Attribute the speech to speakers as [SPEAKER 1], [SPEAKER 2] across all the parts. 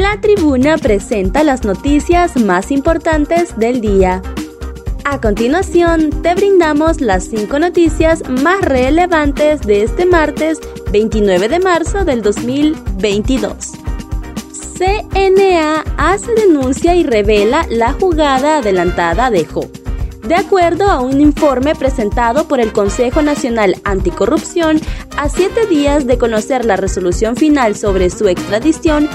[SPEAKER 1] La tribuna presenta las noticias más importantes del día. A continuación, te brindamos las cinco noticias más relevantes de este martes 29 de marzo del 2022. CNA hace denuncia y revela la jugada adelantada de Jo. De acuerdo a un informe presentado por el Consejo Nacional Anticorrupción, a siete días de conocer la resolución final sobre su extradición,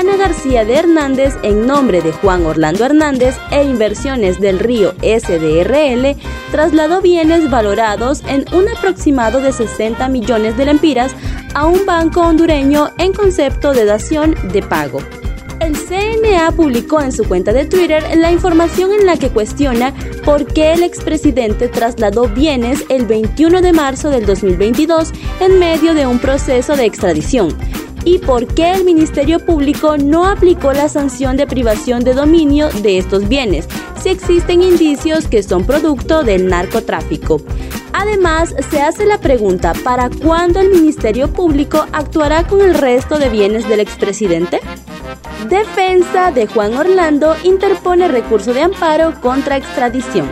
[SPEAKER 1] Ana García de Hernández, en nombre de Juan Orlando Hernández e Inversiones del Río SDRL, trasladó bienes valorados en un aproximado de 60 millones de lempiras a un banco hondureño en concepto de dación de pago. El CNA publicó en su cuenta de Twitter la información en la que cuestiona por qué el expresidente trasladó bienes el 21 de marzo del 2022 en medio de un proceso de extradición y por qué el Ministerio Público no aplicó la sanción de privación de dominio de estos bienes si existen indicios que son producto del narcotráfico. Además, se hace la pregunta, ¿para cuándo el Ministerio Público actuará con el resto de bienes del expresidente? Defensa de Juan Orlando interpone recurso de amparo contra extradición.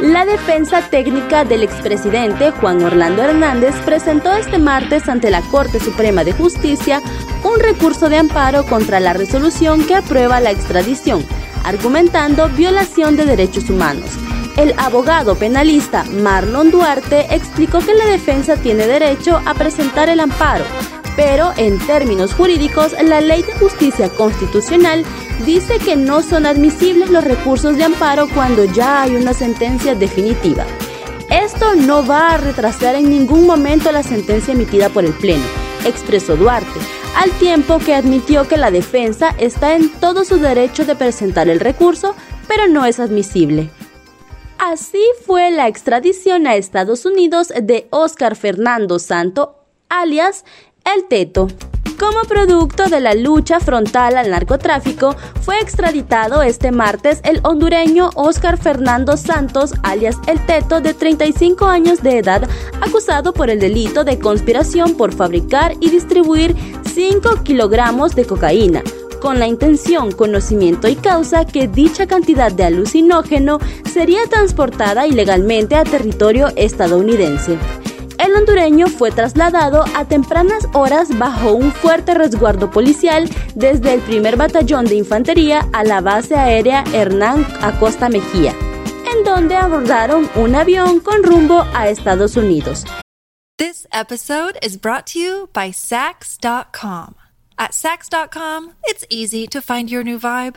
[SPEAKER 1] La defensa técnica del expresidente Juan Orlando Hernández presentó este martes ante la Corte Suprema de Justicia un recurso de amparo contra la resolución que aprueba la extradición, argumentando violación de derechos humanos. El abogado penalista Marlon Duarte explicó que la defensa tiene derecho a presentar el amparo, pero en términos jurídicos, la Ley de Justicia Constitucional dice que no son admisibles los recursos de amparo cuando ya hay una sentencia definitiva. Esto no va a retrasar en ningún momento la sentencia emitida por el Pleno, expresó Duarte, al tiempo que admitió que la defensa está en todo su derecho de presentar el recurso, pero no es admisible. Así fue la extradición a Estados Unidos de Oscar Fernando Santo, alias el Teto. Como producto de la lucha frontal al narcotráfico, fue extraditado este martes el hondureño Oscar Fernando Santos, alias El Teto, de 35 años de edad, acusado por el delito de conspiración por fabricar y distribuir 5 kilogramos de cocaína, con la intención, conocimiento y causa que dicha cantidad de alucinógeno sería transportada ilegalmente a territorio estadounidense. El hondureño fue trasladado a tempranas horas bajo un fuerte resguardo policial desde el primer batallón de infantería a la base aérea Hernán Acosta Mejía, en donde abordaron un avión con rumbo a Estados Unidos.
[SPEAKER 2] This episode is brought to you by Sax.com. At Sax.com, it's easy to find your new vibe.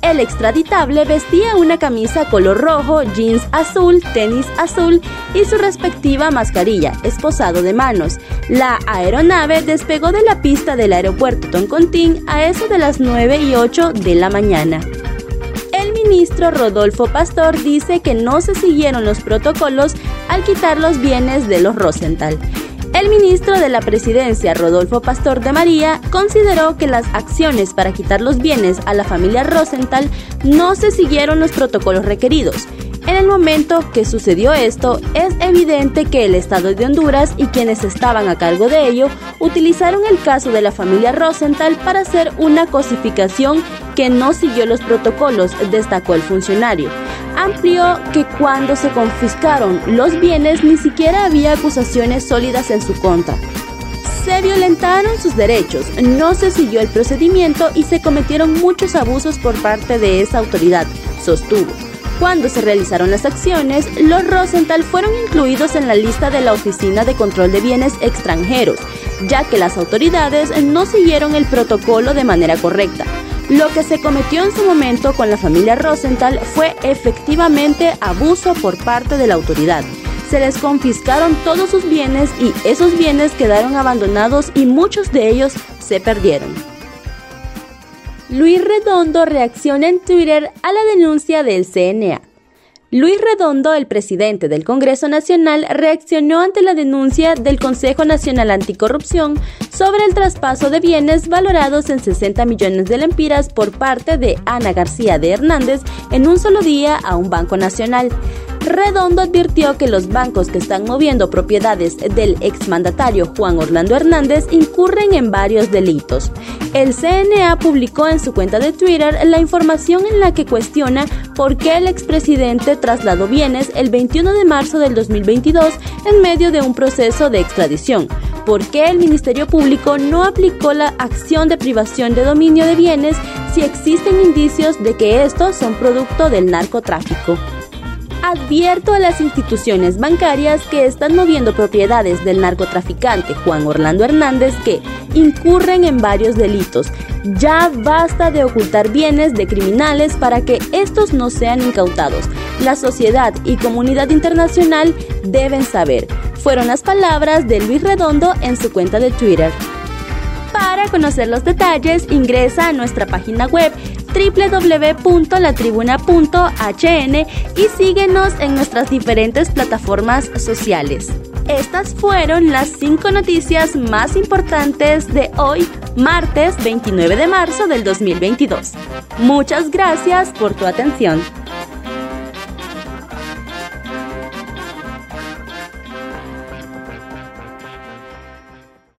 [SPEAKER 1] El extraditable vestía una camisa color rojo, jeans azul, tenis azul y su respectiva mascarilla, esposado de manos. La aeronave despegó de la pista del aeropuerto Toncontín a eso de las 9 y 8 de la mañana. El ministro Rodolfo Pastor dice que no se siguieron los protocolos al quitar los bienes de los Rosenthal. El ministro de la Presidencia, Rodolfo Pastor de María, consideró que las acciones para quitar los bienes a la familia Rosenthal no se siguieron los protocolos requeridos. En el momento que sucedió esto, es evidente que el Estado de Honduras y quienes estaban a cargo de ello utilizaron el caso de la familia Rosenthal para hacer una cosificación que no siguió los protocolos, destacó el funcionario amplió que cuando se confiscaron los bienes ni siquiera había acusaciones sólidas en su contra. Se violentaron sus derechos, no se siguió el procedimiento y se cometieron muchos abusos por parte de esa autoridad, sostuvo. Cuando se realizaron las acciones, los Rosenthal fueron incluidos en la lista de la Oficina de Control de Bienes Extranjeros, ya que las autoridades no siguieron el protocolo de manera correcta. Lo que se cometió en su momento con la familia Rosenthal fue efectivamente abuso por parte de la autoridad. Se les confiscaron todos sus bienes y esos bienes quedaron abandonados y muchos de ellos se perdieron. Luis Redondo reacciona en Twitter a la denuncia del CNA. Luis Redondo, el presidente del Congreso Nacional, reaccionó ante la denuncia del Consejo Nacional Anticorrupción sobre el traspaso de bienes valorados en 60 millones de lempiras por parte de Ana García de Hernández en un solo día a un banco nacional. Redondo advirtió que los bancos que están moviendo propiedades del exmandatario Juan Orlando Hernández incurren en varios delitos. El CNA publicó en su cuenta de Twitter la información en la que cuestiona por qué el expresidente trasladó bienes el 21 de marzo del 2022 en medio de un proceso de extradición. ¿Por qué el Ministerio Público no aplicó la acción de privación de dominio de bienes si existen indicios de que estos son producto del narcotráfico? Advierto a las instituciones bancarias que están moviendo propiedades del narcotraficante Juan Orlando Hernández que incurren en varios delitos. Ya basta de ocultar bienes de criminales para que estos no sean incautados. La sociedad y comunidad internacional deben saber. Fueron las palabras de Luis Redondo en su cuenta de Twitter. Para conocer los detalles, ingresa a nuestra página web www.latribuna.hn y síguenos en nuestras diferentes plataformas sociales. Estas fueron las cinco noticias más importantes de hoy, martes 29 de marzo del 2022. Muchas gracias por tu atención.